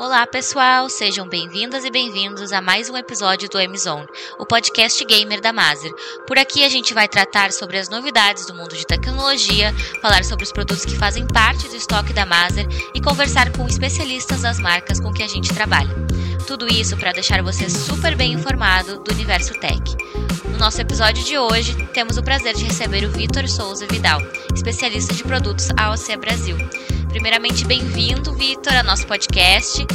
Olá, pessoal! Sejam bem-vindas e bem-vindos a mais um episódio do M-Zone, o podcast gamer da Mazer. Por aqui a gente vai tratar sobre as novidades do mundo de tecnologia, falar sobre os produtos que fazem parte do estoque da Mazer e conversar com especialistas das marcas com que a gente trabalha. Tudo isso para deixar você super bem informado do universo tech. No nosso episódio de hoje, temos o prazer de receber o Vitor Souza Vidal, especialista de produtos AOC Brasil. Primeiramente, bem-vindo, Vitor, ao nosso podcast.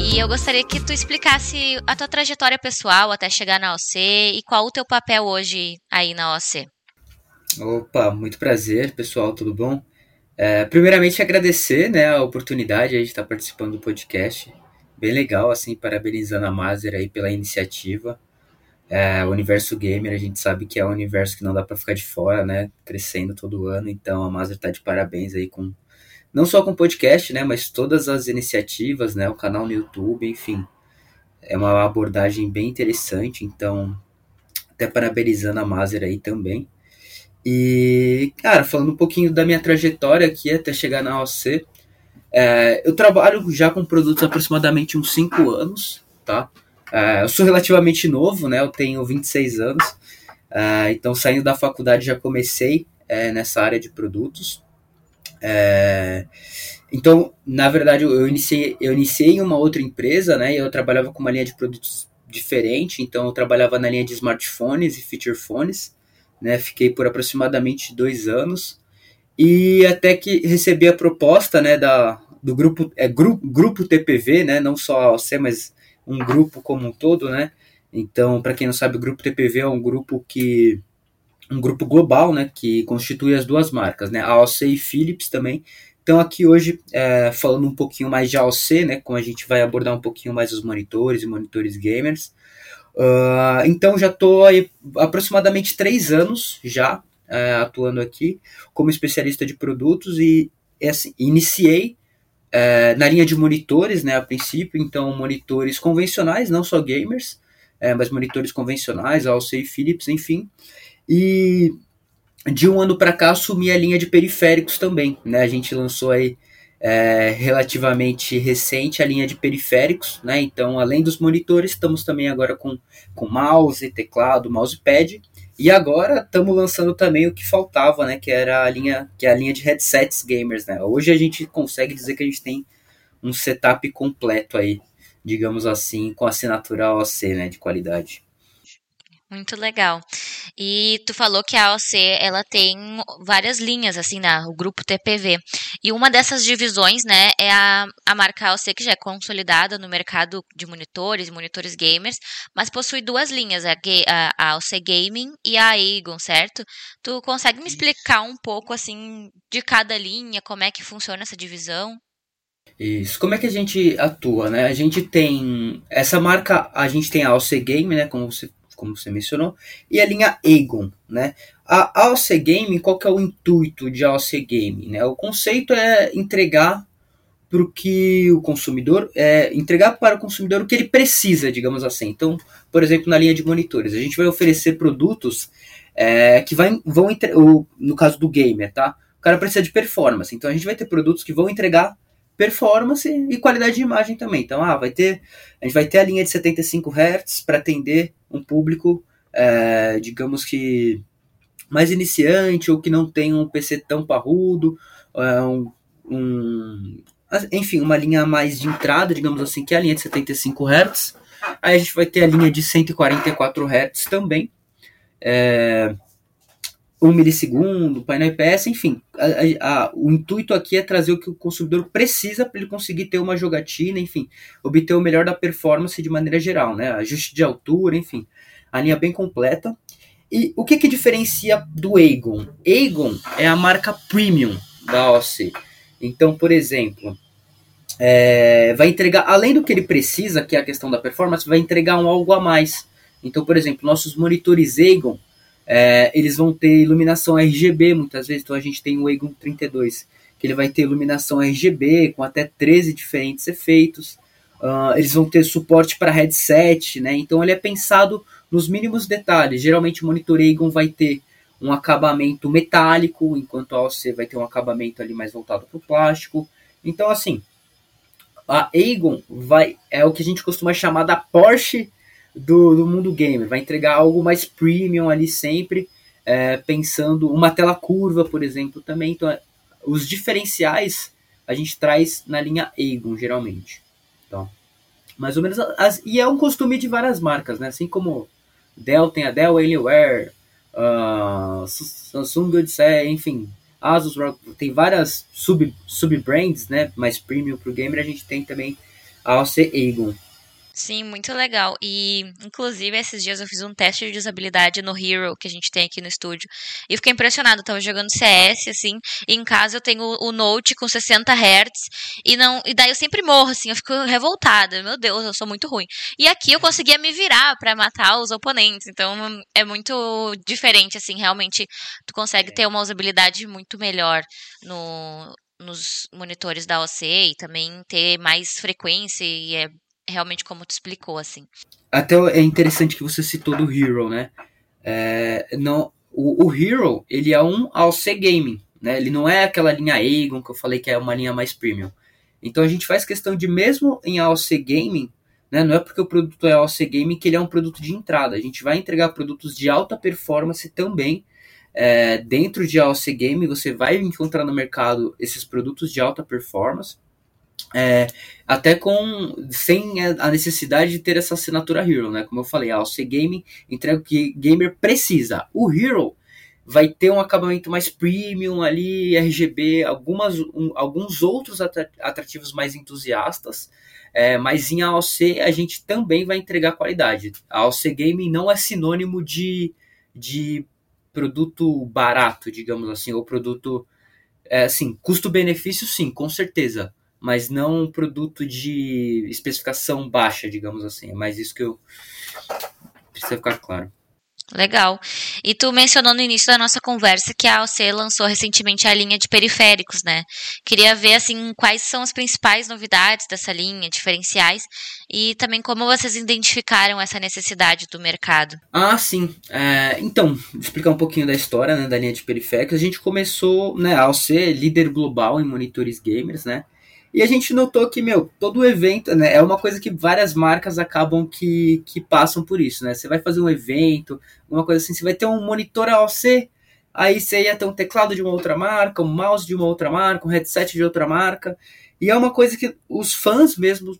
E eu gostaria que tu explicasse a tua trajetória pessoal até chegar na OC e qual o teu papel hoje aí na OC. Opa, muito prazer, pessoal, tudo bom? É, primeiramente, agradecer né, a oportunidade de estar participando do podcast. Bem legal, assim, parabenizando a Mazer aí pela iniciativa. É, o universo gamer, a gente sabe que é um universo que não dá para ficar de fora, né? Crescendo todo ano, então a Mazer tá de parabéns aí com não só com o podcast, né, mas todas as iniciativas, né, o canal no YouTube, enfim, é uma abordagem bem interessante, então até parabenizando a Mazer aí também. E, cara, falando um pouquinho da minha trajetória aqui até chegar na OC, é, eu trabalho já com produtos aproximadamente uns 5 anos, tá? É, eu sou relativamente novo, né? Eu tenho 26 anos, é, então saindo da faculdade já comecei é, nessa área de produtos. É, então, na verdade, eu iniciei, eu iniciei em uma outra empresa, né? E eu trabalhava com uma linha de produtos diferente. Então, eu trabalhava na linha de smartphones e feature phones, né? Fiquei por aproximadamente dois anos. E até que recebi a proposta, né, da, do grupo, é, grupo, grupo TPV, né? Não só a OC, mas um grupo como um todo, né? Então, para quem não sabe, o grupo TPV é um grupo que um grupo global, né, que constitui as duas marcas, né, a AOC e Philips também. Então aqui hoje, é, falando um pouquinho mais de AOC, né, como a gente vai abordar um pouquinho mais os monitores e monitores gamers. Uh, então já estou aproximadamente três anos já é, atuando aqui como especialista de produtos e assim, iniciei é, na linha de monitores, né, a princípio, então monitores convencionais, não só gamers, é, mas monitores convencionais, e Philips, enfim. E de um ano para cá assumi a linha de periféricos também, né? A gente lançou aí é, relativamente recente a linha de periféricos, né? Então, além dos monitores, estamos também agora com, com mouse, teclado, mousepad. E agora estamos lançando também o que faltava, né? Que era a linha, que é a linha de headsets gamers, né? Hoje a gente consegue dizer que a gente tem um setup completo aí, digamos assim, com assinatura OC, né? De qualidade. Muito legal. E tu falou que a AOC ela tem várias linhas assim na o grupo TPV. E uma dessas divisões, né, é a, a marca AOC que já é consolidada no mercado de monitores monitores gamers, mas possui duas linhas, a, a AOC Gaming e a Aegon, certo? Tu consegue me explicar um pouco assim de cada linha, como é que funciona essa divisão? Isso. Como é que a gente atua, né? A gente tem essa marca, a gente tem a AOC Game, né, como você como você mencionou, e a linha Aegon, né? A AOC Game, qual que é o intuito de AOC Game? Né? O conceito é entregar para o que o consumidor é entregar para o consumidor o que ele precisa, digamos assim. Então, por exemplo, na linha de monitores, a gente vai oferecer produtos é, que vai, vão no caso do gamer, tá? O cara precisa de performance, então a gente vai ter produtos que vão entregar performance e qualidade de imagem também. Então, ah, vai ter, a gente vai ter a linha de 75 Hz para atender um público, é, digamos que mais iniciante ou que não tem um PC tão parrudo, é, um, um, enfim, uma linha mais de entrada, digamos assim, que é a linha de 75 Hz. Aí a gente vai ter a linha de 144 Hz também. É, 1 milissegundo, painel IPS, enfim. A, a, o intuito aqui é trazer o que o consumidor precisa para ele conseguir ter uma jogatina, enfim, obter o melhor da performance de maneira geral, né? Ajuste de altura, enfim. A linha bem completa. E o que, que diferencia do Aegon? Aegon é a marca premium da OC. Então, por exemplo, é, vai entregar, além do que ele precisa, que é a questão da performance, vai entregar um algo a mais. Então, por exemplo, nossos monitores Aegon é, eles vão ter iluminação RGB muitas vezes, então a gente tem o Egon 32, que ele vai ter iluminação RGB com até 13 diferentes efeitos. Uh, eles vão ter suporte para headset, né? Então ele é pensado nos mínimos detalhes. Geralmente o monitor Egon vai ter um acabamento metálico, enquanto a OC vai ter um acabamento ali mais voltado para o plástico. Então assim, a Aegon vai é o que a gente costuma chamar da Porsche do, do mundo gamer. Vai entregar algo mais premium ali sempre, é, pensando uma tela curva, por exemplo, também. Então, os diferenciais a gente traz na linha Aegon, geralmente. Então, mais ou menos. As, e é um costume de várias marcas, né? Assim como Dell tem a Dell Alienware, uh, Samsung Odyssey, enfim. Asus tem várias sub, sub-brands, né? Mais premium para o gamer. A gente tem também a AOC Aegon. Sim, muito legal. E, inclusive, esses dias eu fiz um teste de usabilidade no Hero, que a gente tem aqui no estúdio. E fiquei impressionado. Eu tava jogando CS, assim, e em casa eu tenho o Note com 60 Hz, e não. E daí eu sempre morro, assim, eu fico revoltada. Meu Deus, eu sou muito ruim. E aqui eu conseguia me virar para matar os oponentes. Então é muito diferente, assim, realmente tu consegue ter uma usabilidade muito melhor no, nos monitores da OC e também ter mais frequência e é realmente como tu explicou, assim. Até é interessante que você citou do Hero, né? É, não, o, o, Hero, ele é um AOC Gaming, né? Ele não é aquela linha Aegon que eu falei que é uma linha mais premium. Então a gente faz questão de, mesmo em AOC Gaming, né, não é porque o produto é AOC Gaming que ele é um produto de entrada. A gente vai entregar produtos de alta performance também. É, dentro de AOC Gaming, você vai encontrar no mercado esses produtos de alta performance. É, até com sem a necessidade de ter essa assinatura Hero, né? Como eu falei, a OC Gaming entrega o que gamer precisa. O Hero vai ter um acabamento mais premium ali, RGB, algumas, um, alguns outros atrativos mais entusiastas, é, mas em AOC a gente também vai entregar qualidade. A AOC Gaming não é sinônimo de, de produto barato, digamos assim, ou produto, é, assim, custo-benefício sim, com certeza mas não um produto de especificação baixa, digamos assim. É mais isso que eu precisa ficar claro. Legal. E tu mencionou no início da nossa conversa que a AOC lançou recentemente a linha de periféricos, né? Queria ver assim quais são as principais novidades dessa linha, diferenciais, e também como vocês identificaram essa necessidade do mercado. Ah, sim. É, então, explicar um pouquinho da história né, da linha de periféricos. A gente começou, né, a AOC líder global em monitores gamers, né? E a gente notou que, meu, todo evento, né, é uma coisa que várias marcas acabam que, que passam por isso, né? Você vai fazer um evento, uma coisa assim, você vai ter um monitor AOC, aí você ia ter um teclado de uma outra marca, um mouse de uma outra marca, um headset de outra marca. E é uma coisa que os fãs mesmo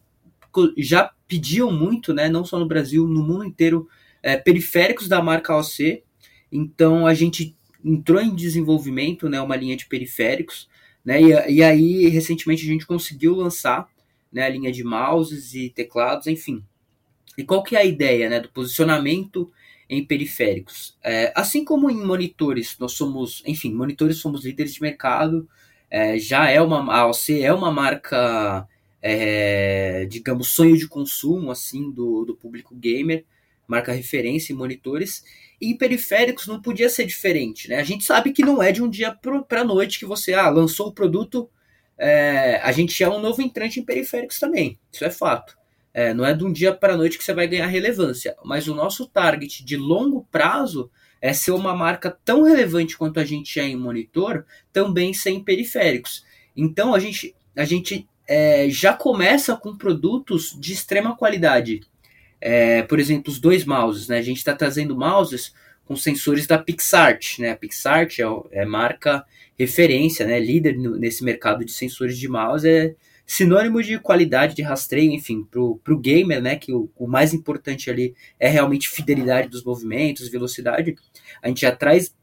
já pediam muito, né? Não só no Brasil, no mundo inteiro, é, periféricos da marca AOC. Então a gente entrou em desenvolvimento, né? Uma linha de periféricos né? E, e aí, recentemente, a gente conseguiu lançar né, a linha de mouses e teclados, enfim. E qual que é a ideia né, do posicionamento em periféricos? É, assim como em monitores, nós somos, enfim, monitores somos líderes de mercado, é, já é uma, a AOC é uma marca, é, digamos, sonho de consumo, assim, do, do público gamer, marca referência em monitores, e em periféricos não podia ser diferente, né? A gente sabe que não é de um dia para noite que você ah, lançou o produto. É, a gente é um novo entrante em periféricos também, isso é fato. É, não é de um dia para noite que você vai ganhar relevância, mas o nosso target de longo prazo é ser uma marca tão relevante quanto a gente é em monitor, também sem periféricos. Então a gente, a gente é, já começa com produtos de extrema qualidade. É, por exemplo, os dois mouses, né? A gente está trazendo mouses com sensores da PixArt, né? A PixArt é, é marca referência, né? Líder no, nesse mercado de sensores de mouse, é sinônimo de qualidade de rastreio, enfim, para o gamer, né? Que o, o, mais importante ali é realmente fidelidade dos movimentos, velocidade. A gente já traz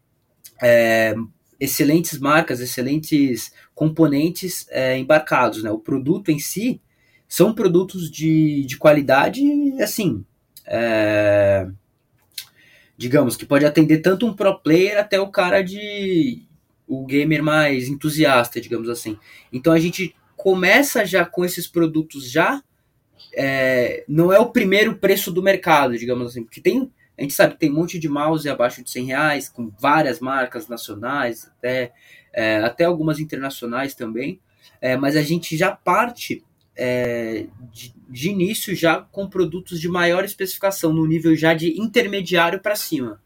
é, excelentes marcas, excelentes componentes é, embarcados, né? O produto em si são produtos de, de qualidade, assim, é, digamos, que pode atender tanto um pro player até o cara de o gamer mais entusiasta, digamos assim. Então a gente começa já com esses produtos já é, não é o primeiro preço do mercado, digamos assim, porque tem a gente sabe que tem um monte de mouse abaixo de 100 reais, com várias marcas nacionais, até, é, até algumas internacionais também, é, mas a gente já parte é, de, de, início já com produtos de maior especificação, no nível já de intermediário para cima,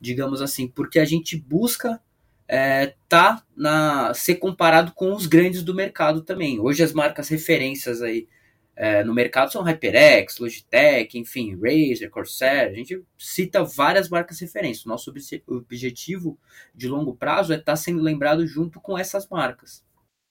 digamos assim, porque a gente busca é, tá na ser comparado com os grandes do mercado também. Hoje as marcas referências aí é, no mercado são HyperX, Logitech, enfim, Razer, Corsair. A gente cita várias marcas referências. Nosso objetivo de longo prazo é estar tá sendo lembrado junto com essas marcas.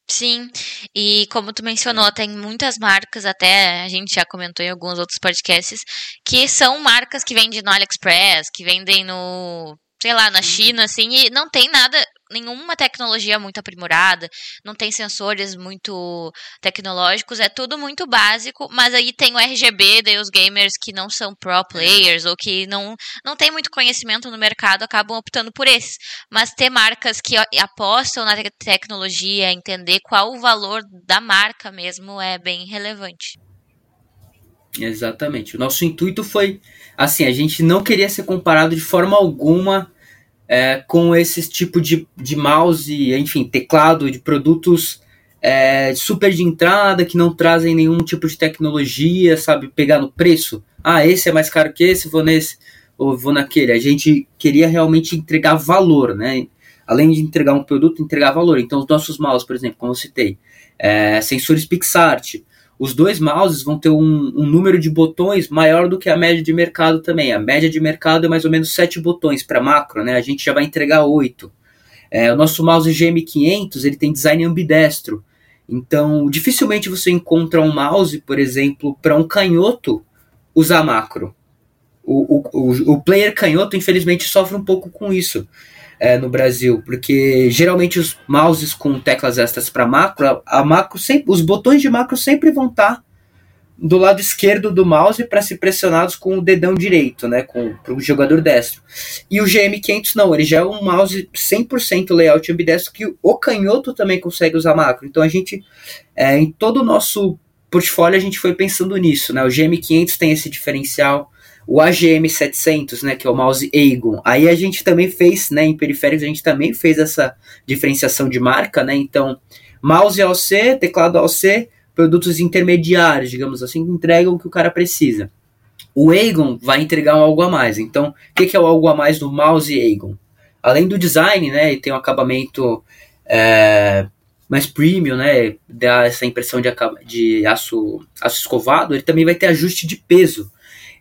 Sim, e como tu mencionou, tem muitas marcas, até a gente já comentou em alguns outros podcasts, que são marcas que vendem no AliExpress, que vendem no sei lá, na China, assim, e não tem nada, nenhuma tecnologia muito aprimorada, não tem sensores muito tecnológicos, é tudo muito básico, mas aí tem o RGB, daí os gamers que não são pro players ou que não, não tem muito conhecimento no mercado acabam optando por esses. Mas ter marcas que apostam na tecnologia, entender qual o valor da marca mesmo é bem relevante. Exatamente. O nosso intuito foi assim, a gente não queria ser comparado de forma alguma é, com esse tipo de, de mouse, enfim, teclado de produtos é, super de entrada que não trazem nenhum tipo de tecnologia, sabe? Pegar no preço. Ah, esse é mais caro que esse, vou nesse ou vou naquele. A gente queria realmente entregar valor, né? Além de entregar um produto, entregar valor. Então, os nossos mouse, por exemplo, como eu citei, é, sensores PixArt, os dois mouses vão ter um, um, número de botões maior do que a média de mercado também. A média de mercado é mais ou menos 7 botões para macro, né? A gente já vai entregar 8. É, o nosso mouse GM500 ele tem design ambidestro. Então, dificilmente você encontra um mouse, por exemplo, para um canhoto usar macro. O, o, o, player canhoto, infelizmente, sofre um pouco com isso é, no Brasil, porque geralmente os mouses com teclas extras para macro, a, macro sempre, os botões de macro sempre vão estar tá do lado esquerdo do mouse para ser pressionados com o dedão direito, né, com o jogador destro. E o GM500 não, ele já é um mouse 100% layout ambidestro que o canhoto também consegue usar macro. Então a gente, é, em todo o nosso portfólio, a gente foi pensando nisso, né? O GM500 tem esse diferencial, o AGM 700, né, que é o mouse Aegon. Aí a gente também fez, né, em periféricos a gente também fez essa diferenciação de marca, né? Então, mouse AOC, teclado AOC, produtos intermediários, digamos assim, que entregam o que o cara precisa. O Aegon vai entregar um algo a mais. Então, o que, que é o algo a mais do mouse Aegon? Além do design, né, ele tem um acabamento é, mais premium, né, dá essa impressão de, de aço, aço escovado, ele também vai ter ajuste de peso.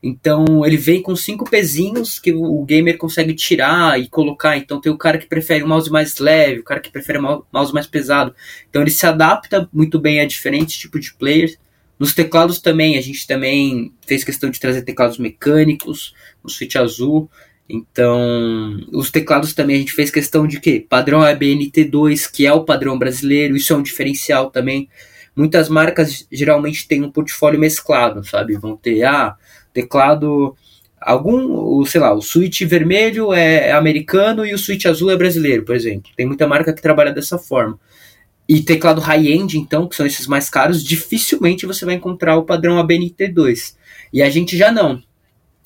Então ele vem com cinco pezinhos que o gamer consegue tirar e colocar. Então tem o cara que prefere o mouse mais leve, o cara que prefere o mouse mais pesado. Então ele se adapta muito bem a diferentes tipos de players. Nos teclados também, a gente também fez questão de trazer teclados mecânicos, no Switch azul. Então, os teclados também a gente fez questão de que padrão ABNT2, que é o padrão brasileiro, isso é um diferencial também. Muitas marcas geralmente têm um portfólio mesclado, sabe? Vão ter ah, teclado algum, sei lá, o switch vermelho é americano e o switch azul é brasileiro, por exemplo. Tem muita marca que trabalha dessa forma. E teclado high-end, então, que são esses mais caros, dificilmente você vai encontrar o padrão ABNT2. E a gente já não.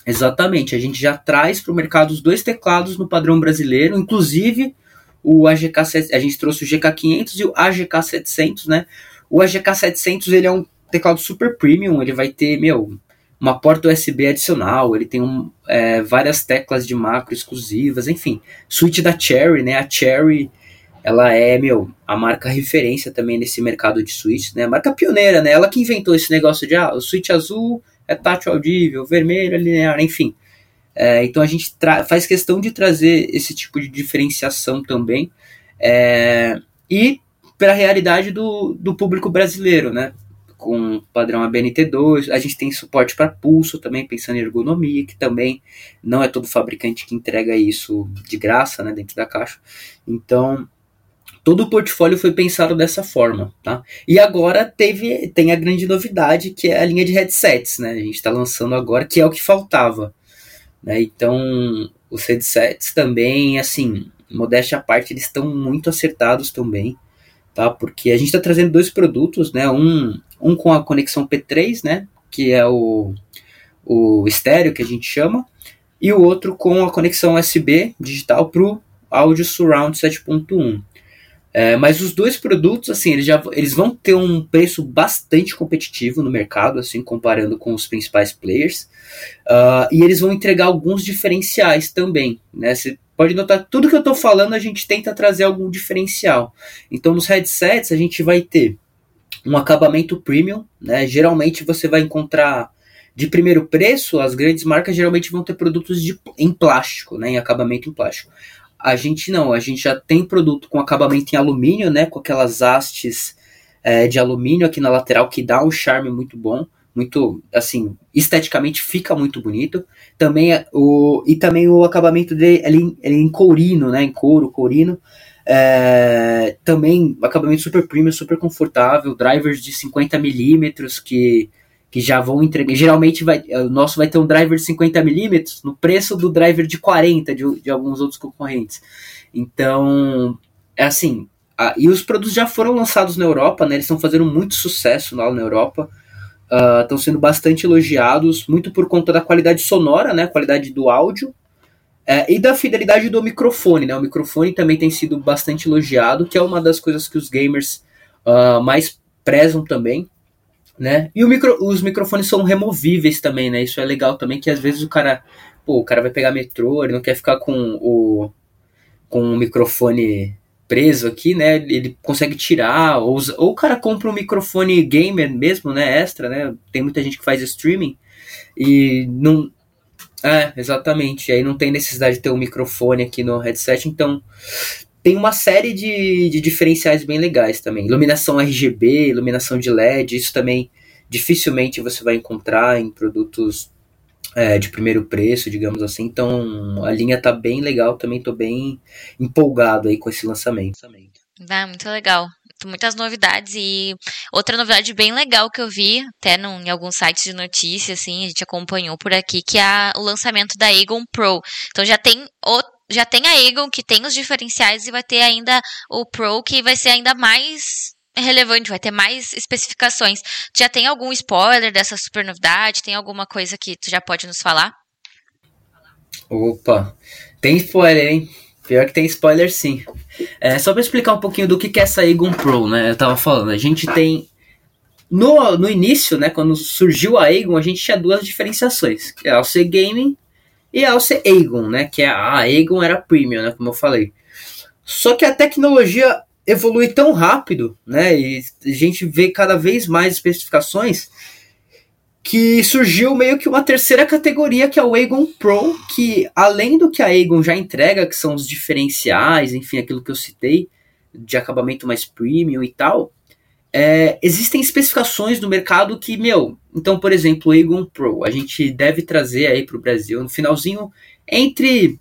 Exatamente, a gente já traz para o mercado os dois teclados no padrão brasileiro, inclusive o AGK, a gente trouxe o GK500 e o AGK 700, né? O AGK 700 ele é um teclado super premium, ele vai ter, meu, uma porta USB adicional, ele tem um, é, várias teclas de macro exclusivas, enfim. Suíte da Cherry, né? A Cherry, ela é, meu, a marca referência também nesse mercado de switch, né? A marca pioneira, né? Ela que inventou esse negócio de, ah, o switch azul é tátil audível, vermelho é linear, enfim. É, então a gente faz questão de trazer esse tipo de diferenciação também. É, e para a realidade do, do público brasileiro, né? Com padrão ABNT2. A gente tem suporte para pulso também, pensando em ergonomia, que também não é todo fabricante que entrega isso de graça, né, dentro da caixa. Então, todo o portfólio foi pensado dessa forma, tá? E agora teve tem a grande novidade que é a linha de headsets, né? A gente está lançando agora, que é o que faltava, né? Então, os headsets também, assim, modéstia à parte, eles estão muito acertados também tá? Porque a gente está trazendo dois produtos, né? Um, um com a conexão P3, né? Que é o, o estéreo que a gente chama, e o outro com a conexão USB digital para o áudio Surround 7.1. É, mas os dois produtos, assim, eles, já, eles vão ter um preço bastante competitivo no mercado, assim, comparando com os principais players. Uh, e eles vão entregar alguns diferenciais também, né? Pode notar, tudo que eu estou falando, a gente tenta trazer algum diferencial. Então, nos headsets, a gente vai ter um acabamento premium, né? Geralmente você vai encontrar de primeiro preço, as grandes marcas geralmente vão ter produtos de, em plástico, né? Em acabamento em plástico. A gente não, a gente já tem produto com acabamento em alumínio, né? Com aquelas hastes é, de alumínio aqui na lateral que dá um charme muito bom, muito assim, esteticamente fica muito bonito. Também é o e também o acabamento dele ele, ele em courino, né? Em couro, courino. É, também acabamento super premium, super confortável, drivers de 50 milímetros que que já vão entregar. Geralmente vai, o nosso vai ter um driver de 50 milímetros no preço do driver de 40 de, de alguns outros concorrentes. Então, é assim. A, e os produtos já foram lançados na Europa, né? Eles estão fazendo muito sucesso lá na Europa. Uh, estão sendo bastante elogiados, muito por conta da qualidade sonora, né? Qualidade do áudio. É, e da fidelidade do microfone, né? O microfone também tem sido bastante elogiado, que é uma das coisas que os gamers uh, mais prezam também né? E micro, os microfones são removíveis também, né? Isso é legal também, que às vezes o cara, pô, o cara vai pegar metrô, ele não quer ficar com o com o microfone preso aqui, né? Ele consegue tirar, ou, ou o cara compra um microfone gamer mesmo, né? Extra, né? Tem muita gente que faz streaming e não. É, exatamente. Aí não tem necessidade de ter um microfone aqui no headset, então tem uma série de, de diferenciais bem legais também. Iluminação RGB, iluminação de LED, isso também dificilmente você vai encontrar em produtos é, de primeiro preço, digamos assim. Então a linha tá bem legal, também tô bem empolgado aí com esse lançamento. Ah, muito legal. Muitas novidades e outra novidade bem legal que eu vi, até no, em alguns sites de notícias, assim, a gente acompanhou por aqui, que é o lançamento da Aegon Pro. Então já tem já tem a Egon que tem os diferenciais e vai ter ainda o Pro que vai ser ainda mais relevante, vai ter mais especificações. Tu já tem algum spoiler dessa super novidade? Tem alguma coisa que tu já pode nos falar? Opa, tem spoiler, hein? Pior que tem spoiler sim. É, só para explicar um pouquinho do que, que é essa Egon Pro, né? Eu tava falando, a gente tem. No, no início, né, quando surgiu a Egon, a gente tinha duas diferenciações, que é a OC Gaming e a Alce Aegon, né? Que é a Aegon era premium, né? Como eu falei. Só que a tecnologia evolui tão rápido, né? E a gente vê cada vez mais especificações que surgiu meio que uma terceira categoria que é o Aegon Pro, que além do que a Aegon já entrega, que são os diferenciais, enfim, aquilo que eu citei, de acabamento mais premium e tal, é, existem especificações do mercado que, meu, então, por exemplo, o Aegon Pro, a gente deve trazer aí para o Brasil no finalzinho, entre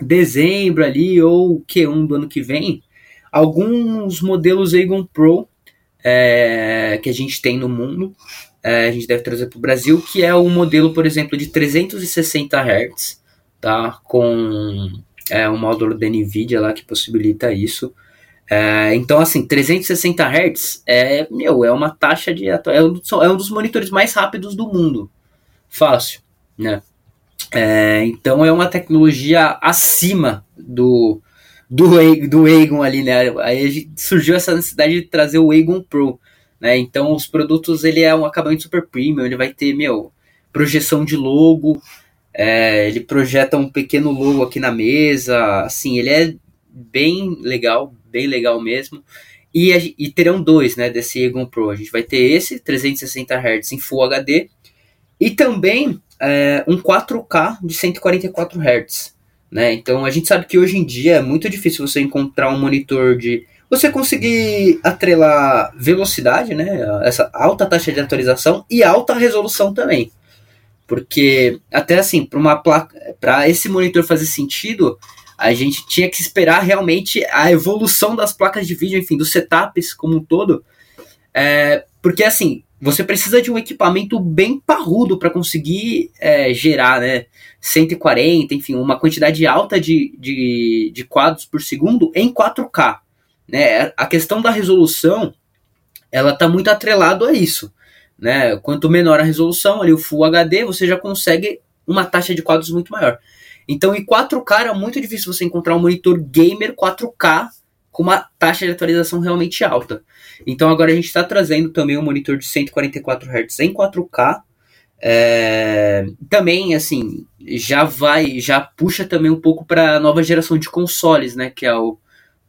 dezembro ali ou Q1 do ano que vem, alguns modelos Aegon Pro é, que a gente tem no mundo, é, a gente deve trazer para o Brasil, que é o modelo, por exemplo, de 360 Hz, tá? Com é, um módulo da NVIDIA lá que possibilita isso. É, então, assim, 360 Hz é, meu, é uma taxa de. É um, é um dos monitores mais rápidos do mundo. Fácil, né? É, então é uma tecnologia acima do, do, do Aegon ali, né? Aí surgiu essa necessidade de trazer o Aegon Pro, né? Então os produtos, ele é um acabamento super premium, ele vai ter, meu, projeção de logo, é, ele projeta um pequeno logo aqui na mesa, assim, ele é bem legal, bem legal mesmo. E, e terão dois, né, desse Egon Pro. A gente vai ter esse 360 Hz em Full HD e também é, um 4K de 144 Hz. Né? Então a gente sabe que hoje em dia é muito difícil você encontrar um monitor de você conseguir atrelar velocidade, né, essa alta taxa de atualização e alta resolução também. Porque até assim, para uma placa, para esse monitor fazer sentido, a gente tinha que esperar realmente a evolução das placas de vídeo, enfim, dos setups como um todo. É, porque assim, você precisa de um equipamento bem parrudo para conseguir é, gerar, né? 140, enfim, uma quantidade alta de, de, de quadros por segundo em 4K. Né? A questão da resolução, ela está muito atrelado a isso. Né? Quanto menor a resolução, ali o Full HD, você já consegue uma taxa de quadros muito maior. Então, em 4K era muito difícil você encontrar um monitor gamer 4K com uma taxa de atualização realmente alta. Então, agora a gente está trazendo também um monitor de 144 Hz em 4K. É, também, assim, já vai, já puxa também um pouco para a nova geração de consoles, né? Que é o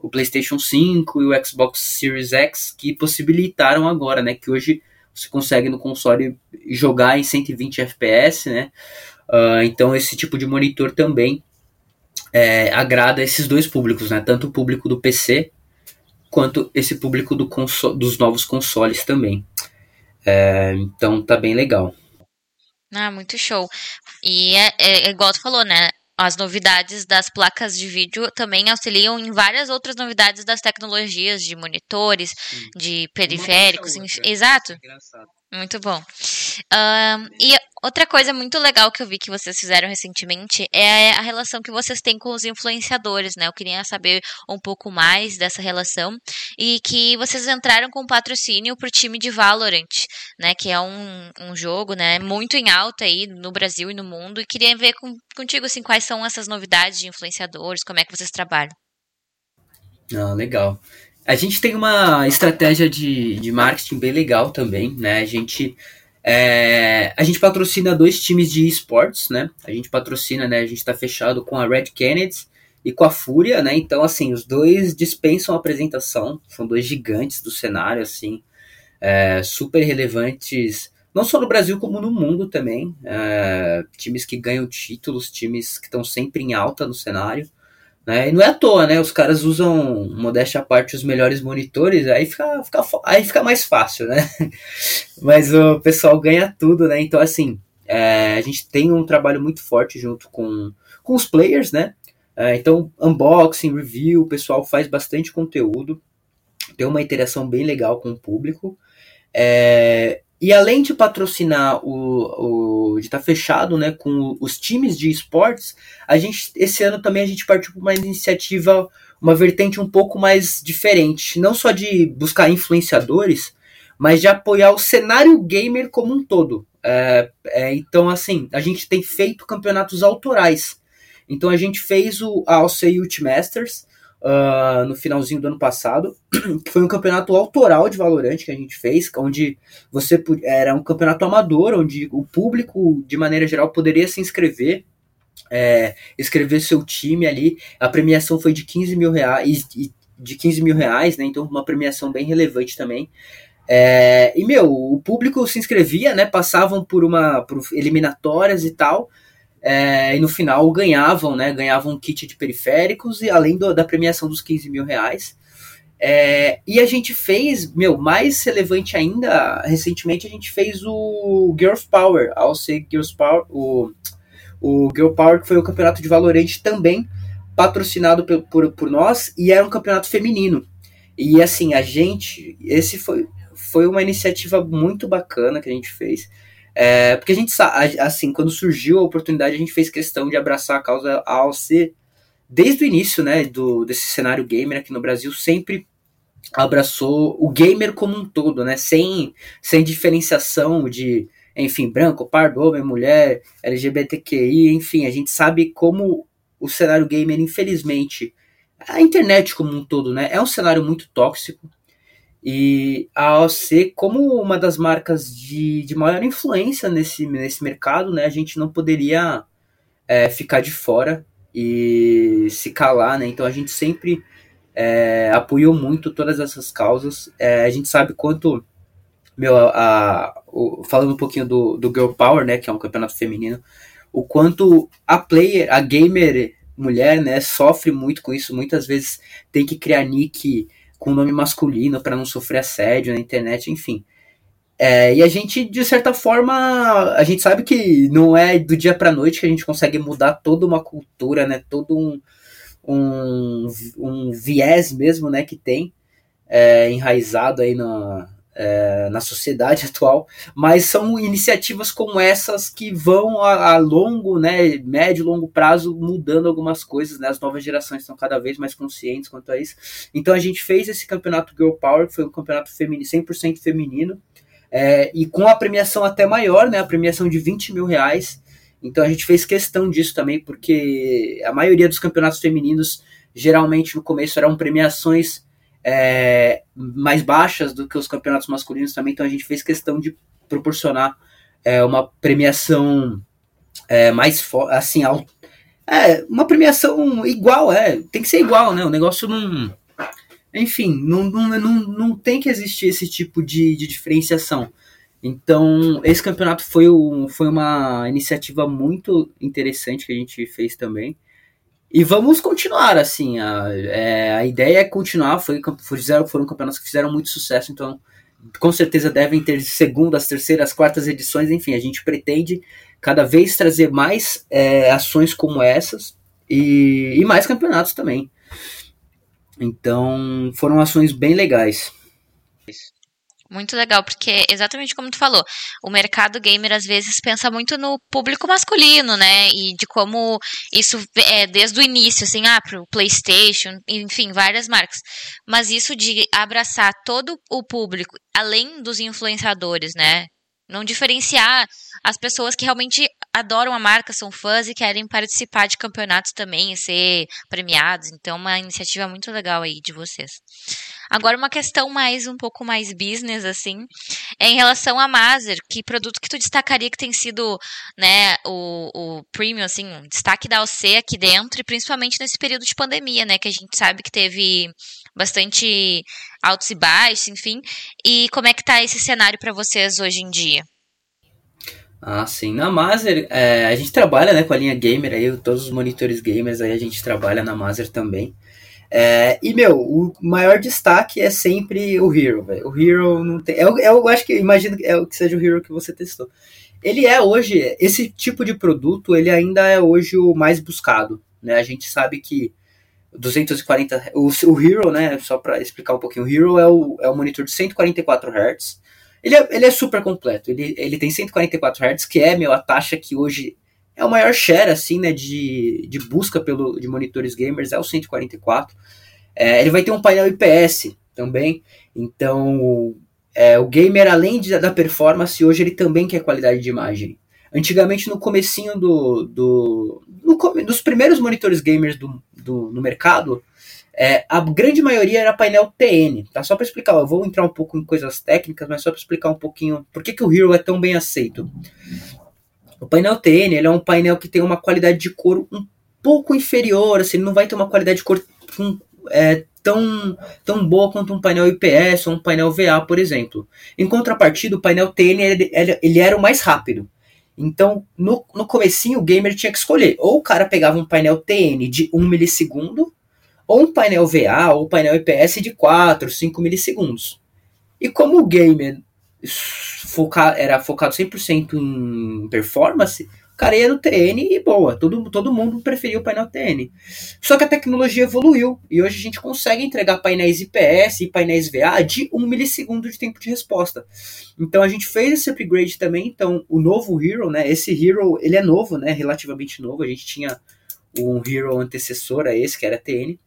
o PlayStation 5 e o Xbox Series X que possibilitaram agora, né? Que hoje você consegue no console jogar em 120 FPS, né? Uh, então esse tipo de monitor também é, agrada esses dois públicos, né? Tanto o público do PC quanto esse público do dos novos consoles também. É, então tá bem legal. Ah, muito show. E é, é, é igual tu falou, né? as novidades das placas de vídeo também auxiliam em várias outras novidades das tecnologias de monitores, Sim. de periféricos, exato. É muito bom. Um, e outra coisa muito legal que eu vi que vocês fizeram recentemente é a relação que vocês têm com os influenciadores, né? Eu queria saber um pouco mais dessa relação e que vocês entraram com patrocínio para o time de Valorant, né? Que é um, um jogo, né? Muito em alta aí no Brasil e no mundo. E queria ver com, contigo assim quais são essas novidades de influenciadores, como é que vocês trabalham. Ah, legal. A gente tem uma estratégia de, de marketing bem legal também, né? A gente, é, a gente patrocina dois times de esportes, né? A gente patrocina, né? A gente está fechado com a Red Kennedy e com a Fúria, né? Então, assim, os dois dispensam apresentação, são dois gigantes do cenário, assim, é, super relevantes, não só no Brasil como no mundo também. É, times que ganham títulos, times que estão sempre em alta no cenário. Né? E não é à toa, né? Os caras usam, modéstia à parte, os melhores monitores, aí fica, fica, aí fica mais fácil, né? Mas o pessoal ganha tudo, né? Então, assim, é, a gente tem um trabalho muito forte junto com, com os players, né? É, então, unboxing, review, o pessoal faz bastante conteúdo, tem uma interação bem legal com o público. É, e além de patrocinar o, o de estar tá fechado, né, com os times de esportes, a gente esse ano também a gente partiu para uma iniciativa, uma vertente um pouco mais diferente, não só de buscar influenciadores, mas de apoiar o cenário gamer como um todo. É, é, então, assim, a gente tem feito campeonatos autorais. Então a gente fez o Alce Youth Masters, uh, no finalzinho do ano passado, que foi um campeonato autoral de Valorant que a gente fez, onde você era um campeonato amador, onde o público, de maneira geral, poderia se inscrever, é, escrever seu time ali. A premiação foi de 15 mil reais, de 15 mil reais, né? Então uma premiação bem relevante também. É, e meu, o público se inscrevia, né? Passavam por uma por eliminatórias e tal. É, e no final ganhavam, né? Ganhavam um kit de periféricos e além do, da premiação dos 15 mil reais. É, e a gente fez, meu, mais relevante ainda, recentemente a gente fez o Girls Power, ao ser Girls Power, o, o Girl Power, que foi o campeonato de Valorant também, patrocinado por, por, por nós, e era um campeonato feminino. E assim, a gente, esse foi, foi uma iniciativa muito bacana que a gente fez. É, porque a gente sabe, assim, quando surgiu a oportunidade, a gente fez questão de abraçar a causa AOC desde o início, né, do, desse cenário gamer aqui no Brasil, sempre abraçou o gamer como um todo, né, sem, sem diferenciação de, enfim, branco, pardo, homem, mulher, LGBTQI, enfim, a gente sabe como o cenário gamer, infelizmente, a internet como um todo, né, é um cenário muito tóxico, e a AOC, como uma das marcas de, de maior influência nesse, nesse mercado, né, a gente não poderia é, ficar de fora e se calar, né? Então a gente sempre é, apoiou muito todas essas causas. É, a gente sabe quanto, meu, a, a o, falando um pouquinho do, do Girl Power, né, que é um campeonato feminino, o quanto a player, a gamer mulher, né, sofre muito com isso. Muitas vezes tem que criar nick com nome masculino para não sofrer assédio na internet, enfim. É, e a gente, de certa forma, a gente sabe que não é do dia para noite que a gente consegue mudar toda uma cultura, né? Todo um, um, um viés mesmo, né? Que tem é, enraizado aí na, é, na sociedade atual, mas são iniciativas como essas que vão a, a, longo, né, médio, longo prazo mudando algumas coisas, né, as novas gerações estão cada vez mais conscientes quanto a isso. Então a gente fez esse campeonato Girl Power, que foi um campeonato feminino, 100% feminino, é, e com a premiação até maior, né, a premiação de 20 mil reais. Então a gente fez questão disso também, porque a maioria dos campeonatos femininos geralmente no começo eram premiações é, mais baixas do que os campeonatos masculinos também, então a gente fez questão de proporcionar é, uma premiação é, mais assim, é, uma premiação igual, é, tem que ser igual, né? O negócio não, Enfim, não, não, não, não tem que existir esse tipo de, de diferenciação. Então, esse campeonato foi, um, foi uma iniciativa muito interessante que a gente fez também. E vamos continuar, assim. A, é, a ideia é continuar. Foi, fizeram, foram campeonatos que fizeram muito sucesso, então com certeza devem ter segundas, terceiras, quartas edições. Enfim, a gente pretende cada vez trazer mais é, ações como essas e, e mais campeonatos também. Então, foram ações bem legais. Muito legal, porque exatamente como tu falou, o mercado gamer às vezes pensa muito no público masculino, né? E de como isso é desde o início, assim, ah, pro PlayStation, enfim, várias marcas. Mas isso de abraçar todo o público, além dos influenciadores, né? Não diferenciar as pessoas que realmente adoram a marca, são fãs e querem participar de campeonatos também e ser premiados. Então, uma iniciativa muito legal aí de vocês. Agora, uma questão mais, um pouco mais business, assim, é em relação a Mazer. Que produto que tu destacaria que tem sido, né, o, o premium, assim, um destaque da OC aqui dentro e principalmente nesse período de pandemia, né, que a gente sabe que teve bastante altos e baixos, enfim. E como é que tá esse cenário para vocês hoje em dia? Ah, sim. Na Mazer, é, a gente trabalha né, com a linha gamer aí, todos os monitores gamers aí a gente trabalha na Mazer também. É, e, meu, o maior destaque é sempre o Hero, velho. O Hero não tem. Eu, eu acho que, imagino que é que seja o Hero que você testou. Ele é hoje, esse tipo de produto, ele ainda é hoje o mais buscado. Né? A gente sabe que 240 o, o Hero, né, só para explicar um pouquinho, o Hero é o, é o monitor de 144 Hz. Ele é, ele é super completo. Ele, ele tem 144 Hz, que é meu, a taxa que hoje é o maior share assim, né, de, de busca pelo de monitores gamers é o 144. É, ele vai ter um painel IPS também. Então, é, o gamer além de, da performance, hoje ele também quer qualidade de imagem. Antigamente, no comecinho do, do no, dos primeiros monitores gamers do, do, no mercado, é, a grande maioria era painel TN, tá? Só para explicar, eu vou entrar um pouco em coisas técnicas, mas só para explicar um pouquinho por que, que o Hero é tão bem aceito. O painel TN ele é um painel que tem uma qualidade de cor um pouco inferior, assim, ele não vai ter uma qualidade de cor com, é, tão, tão boa quanto um painel IPS ou um painel VA, por exemplo. Em contrapartida, o painel TN ele, ele, ele era o mais rápido. Então, no, no comecinho, o gamer tinha que escolher. Ou o cara pegava um painel TN de 1 milissegundo, ou um painel VA ou painel IPS de 4, 5 milissegundos. E como o gamer foca, era focado 100% em performance, cara ia no TN e boa, todo, todo mundo preferia o painel TN. Só que a tecnologia evoluiu e hoje a gente consegue entregar painéis IPS e painéis VA de 1 milissegundo de tempo de resposta. Então a gente fez esse upgrade também, então o novo Hero, né, esse Hero, ele é novo, né, relativamente novo, a gente tinha um Hero antecessor a esse, que era TN.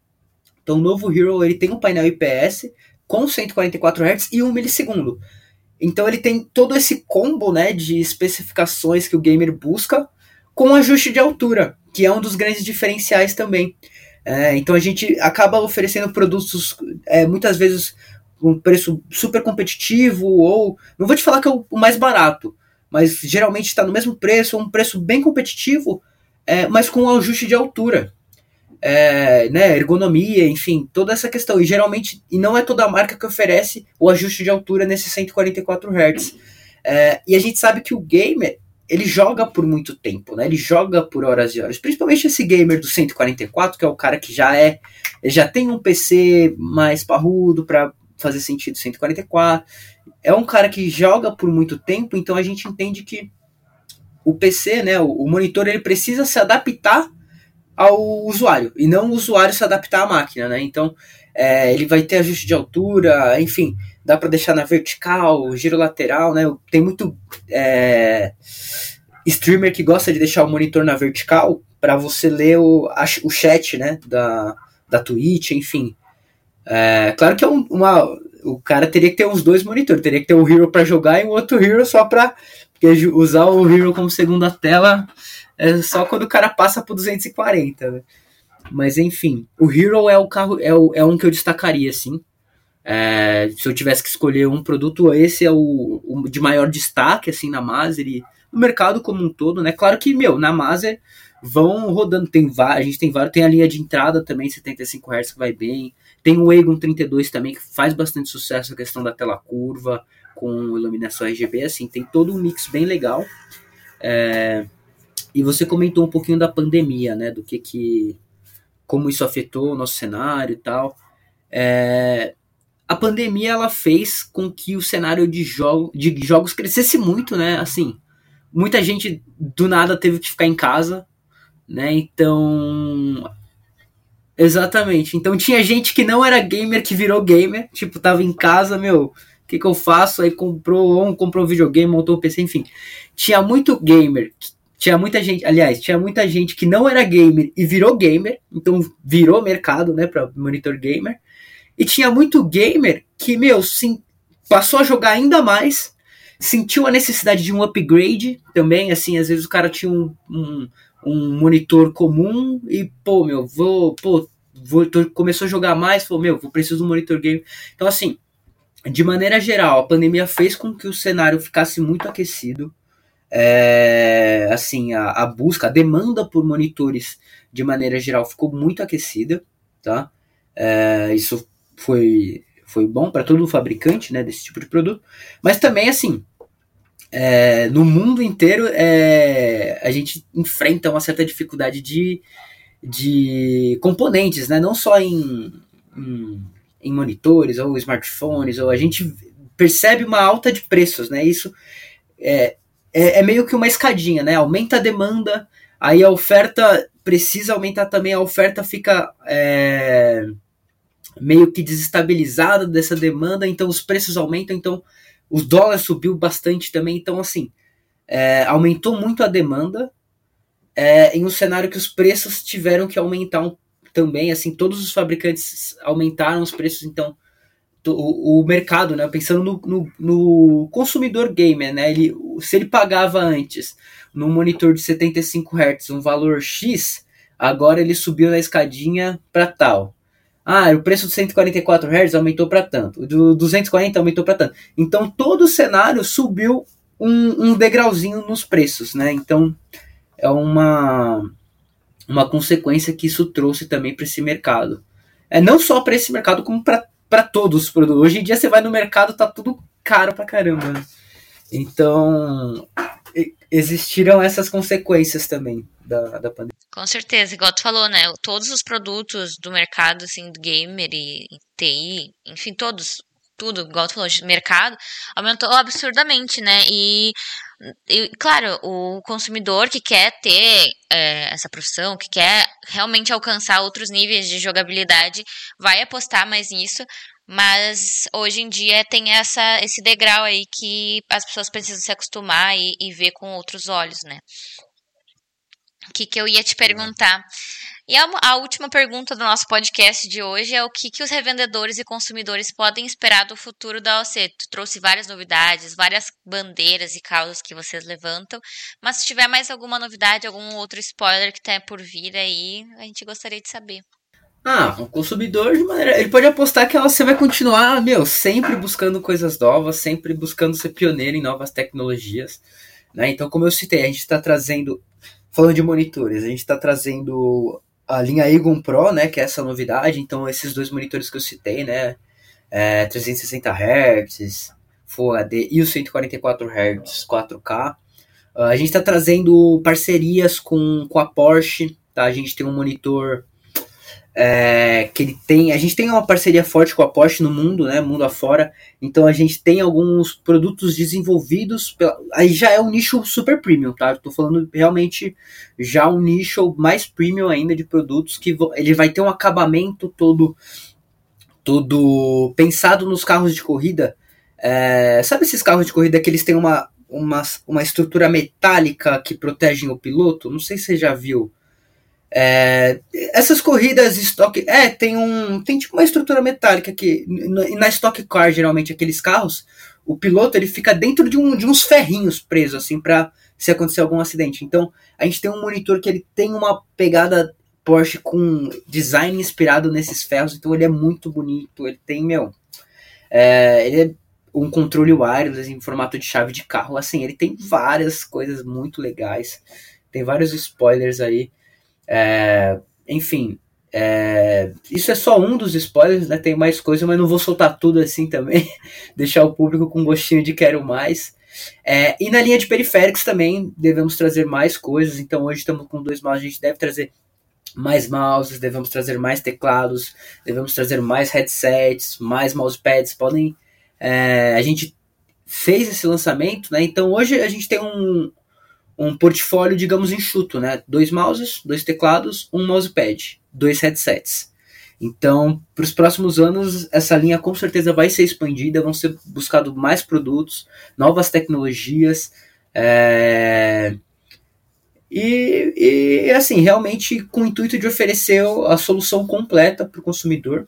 Então o novo Hero, ele tem um painel IPS com 144 Hz e 1 milissegundo. Então ele tem todo esse combo né, de especificações que o gamer busca com ajuste de altura, que é um dos grandes diferenciais também. É, então a gente acaba oferecendo produtos é, muitas vezes um preço super competitivo ou não vou te falar que é o, mais barato, mas geralmente está no mesmo preço, um preço bem competitivo, é, mas com um ajuste de altura é, né, ergonomia, enfim, toda essa questão. E geralmente, e não é toda marca que oferece o ajuste de altura nesse 144 Hz. É, e a gente sabe que o gamer, ele joga por muito tempo, né? Ele joga por horas e horas. Principalmente esse gamer do 144, que é o cara que já é, já tem um PC mais parrudo para fazer sentido 144. É um cara que joga por muito tempo, então a gente entende que o PC, né, o, o monitor, ele precisa se adaptar ao usuário e não o usuário se adaptar à máquina, né? Então é, ele vai ter ajuste de altura, enfim, dá para deixar na vertical, giro lateral, né? Tem muito é, streamer que gosta de deixar o monitor na vertical para você ler o, a, o chat, né? Da, da Twitch, enfim. É, claro que é um, uma, o cara teria que ter uns dois monitores, teria que ter um Hero para jogar e um outro Hero só para usar o Hero como segunda tela é só quando o cara passa por 240, né? Mas enfim, o Hero é o carro, é, o, é um que eu destacaria, assim. É, se eu tivesse que escolher um produto, esse é o, o, de maior destaque, assim, na Maser e no mercado como um todo, né? Claro que, meu, na Maser vão rodando, tem a gente tem vários, tem a linha de entrada também, 75 Hz que vai bem, Tem o Egon 32 também, que faz bastante sucesso a questão da tela curva, com iluminação RGB, assim, tem todo um mix bem legal. É, e você comentou um pouquinho da pandemia, né, do que que, como isso afetou o nosso cenário e tal. É, a pandemia, ela fez com que o cenário de, jogo, de jogos crescesse muito, né, assim, muita gente do nada teve que ficar em casa, né, então Exatamente. Então tinha gente que não era gamer que virou gamer, tipo, tava em casa, meu, que, que eu faço? Aí comprou, um comprou um videogame, montou um PC, enfim. Tinha muito gamer, tinha muita gente, aliás, tinha muita gente que não era gamer e virou gamer, então virou mercado, né, para monitor gamer. E tinha muito gamer que, meu, sim, passou a jogar ainda mais, sentiu a necessidade de um upgrade também, assim, às vezes o cara tinha um, um um monitor comum e, pô, meu, vou, pô, vou, tô, começou a jogar mais, falou, meu, vou preciso de um monitor game. Então, assim, de maneira geral, a pandemia fez com que o cenário ficasse muito aquecido. É, assim, a, a, busca, a demanda por monitores, de maneira geral, ficou muito aquecida, tá? É, isso foi, foi bom para todo fabricante, né, desse tipo de produto. Mas também, assim, é, no mundo inteiro é, a gente enfrenta uma certa dificuldade de, de componentes, né? não só em, em, em, monitores ou smartphones, ou a gente percebe uma alta de preços, né? Isso é, é, é meio que uma escadinha, né? Aumenta a demanda, aí a oferta precisa aumentar também, a oferta fica é, meio que desestabilizada dessa demanda, então os preços aumentam, então os dólares subiu bastante também, então assim, é, aumentou muito a demanda é, em um cenário que os preços tiveram que aumentar um, também, assim, todos os fabricantes aumentaram os preços, então o, o mercado, né, pensando no, no, no, consumidor gamer, né, ele, se ele pagava antes no monitor de 75 Hz um valor X, agora ele subiu na escadinha para tal. Ah, o preço do 144 Hz aumentou para tanto, o do 240 aumentou para tanto. Então todo o cenário subiu um, um degrauzinho nos preços, né? Então é uma, uma consequência que isso trouxe também para esse mercado. É não só para esse mercado, como para todos os produtos. Hoje em dia você vai no mercado, tá tudo caro pra caramba. Então existiram essas consequências também da, da pandemia. Com certeza, igual tu falou, né? Todos os produtos do mercado, assim, do gamer e TI, enfim, todos, tudo, igual tu falou, mercado, aumentou absurdamente, né? E, e, claro, o consumidor que quer ter é, essa profissão, que quer realmente alcançar outros níveis de jogabilidade, vai apostar mais nisso. Mas hoje em dia tem essa, esse degrau aí que as pessoas precisam se acostumar e, e ver com outros olhos, né? O que, que eu ia te perguntar? E a, a, última pergunta do nosso podcast de hoje é o que, que os revendedores e consumidores podem esperar do futuro da OC. Tu trouxe várias novidades, várias bandeiras e causas que vocês levantam, mas se tiver mais alguma novidade, algum outro spoiler que está por vir aí, a gente gostaria de saber. Ah, o consumidor de maneira. Ele pode apostar que você vai continuar, meu, sempre buscando coisas novas, sempre buscando ser pioneiro em novas tecnologias. Né? Então, como eu citei, a gente está trazendo Falando de monitores, a gente está trazendo a linha Egon Pro, né, que é essa novidade. Então, esses dois monitores que eu citei, né, é, 360 Hz, Full HD e o 144 Hz 4K. Uh, a gente está trazendo parcerias com, com a Porsche, tá? A gente tem um monitor é, que ele tem. A gente tem uma parceria forte com a Porsche no mundo, né? Mundo afora. Então a gente tem alguns produtos desenvolvidos. Pela, aí já é um nicho super premium, tá? Estou falando realmente já um nicho mais premium ainda de produtos que ele vai ter um acabamento todo todo pensado nos carros de corrida. É, sabe esses carros de corrida que eles têm uma, uma, uma estrutura metálica que protegem o piloto? Não sei se você já viu. É, essas corridas estoque. É, tem um. Tem tipo uma estrutura metálica que. Na Stock Car, geralmente, aqueles carros, o piloto ele fica dentro de, um, de uns ferrinhos presos, assim, pra se acontecer algum acidente. Então, a gente tem um monitor que ele tem uma pegada Porsche com design inspirado nesses ferros, então ele é muito bonito. Ele tem, meu. É, ele é um controle wireless em formato de chave de carro. Assim, ele tem várias coisas muito legais. Tem vários spoilers aí. É, enfim, É, isso é só um dos spoilers, né? Tem mais coisa, mas não vou soltar tudo assim também. Deixar o público com gostinho de quero mais. É, e na linha de periféricos também devemos trazer mais coisas. Então hoje estamos com dois mouses, a gente deve trazer mais mouses, devemos trazer mais teclados, devemos trazer mais headsets, mais mousepads. Podem. É, a gente fez esse lançamento, né? Então hoje a gente tem um, um portfólio, digamos, enxuto, né? Dois mouses, dois teclados, um mousepad, dois headsets. Então, para os próximos anos, essa linha com certeza vai ser expandida, vão ser buscados mais produtos, novas tecnologias. É... E, e, assim, realmente com o intuito de oferecer a solução completa para o consumidor,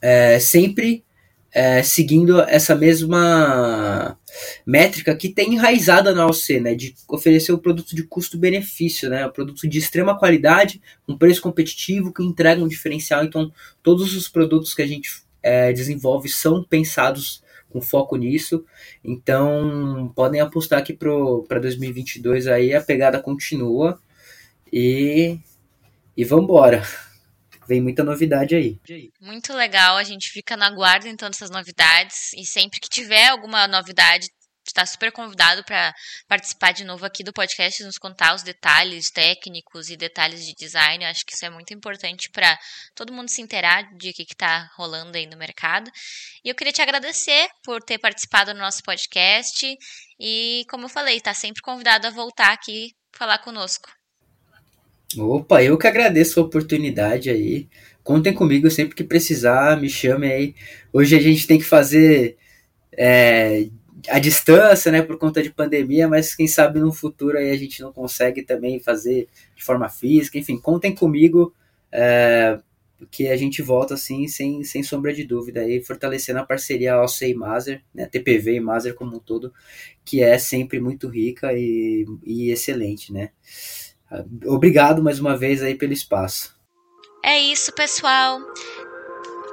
é, sempre é, seguindo essa mesma métrica que tem enraizada na OC, né, de oferecer o produto de custo-benefício, né, o produto de extrema qualidade, um preço competitivo que entrega um diferencial. Então, todos os produtos que a gente é, desenvolve são pensados com foco nisso. Então, podem apostar que para 2022 aí a pegada continua e e vamos embora vem muita novidade aí. Muito legal, a gente fica na guarda então dessas novidades e sempre que tiver alguma novidade, está super convidado para participar de novo aqui do podcast, nos contar os detalhes técnicos e detalhes de design. Eu acho que isso é muito importante para todo mundo se inteirar de o que está rolando aí no mercado. E eu queria te agradecer por ter participado do nosso podcast e, como eu falei, está sempre convidado a voltar aqui falar conosco. Opa, eu que agradeço a oportunidade aí. Contem comigo sempre que precisar, me chame aí. Hoje a gente tem que fazer é, a distância, né, por conta de pandemia, mas quem sabe no futuro aí a gente não consegue também fazer de forma física. Enfim, contem comigo, é, que a gente volta assim, sem, sem sombra de dúvida, aí, fortalecendo a parceria OC e Mazer, né, TPV e Mazer como um todo, que é sempre muito rica e, e excelente, né. Obrigado mais uma vez aí pelo espaço. É isso, pessoal.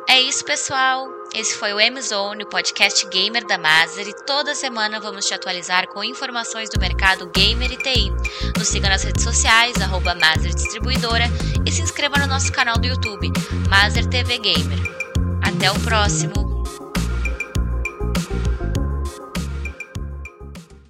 É isso, pessoal. Esse foi o M-Zone, o podcast gamer da Mazer, e toda semana vamos te atualizar com informações do mercado gamer e TI. Nos siga nas redes sociais, arroba Mazer Distribuidora, e se inscreva no nosso canal do YouTube, Mazer TV Gamer. Até o próximo!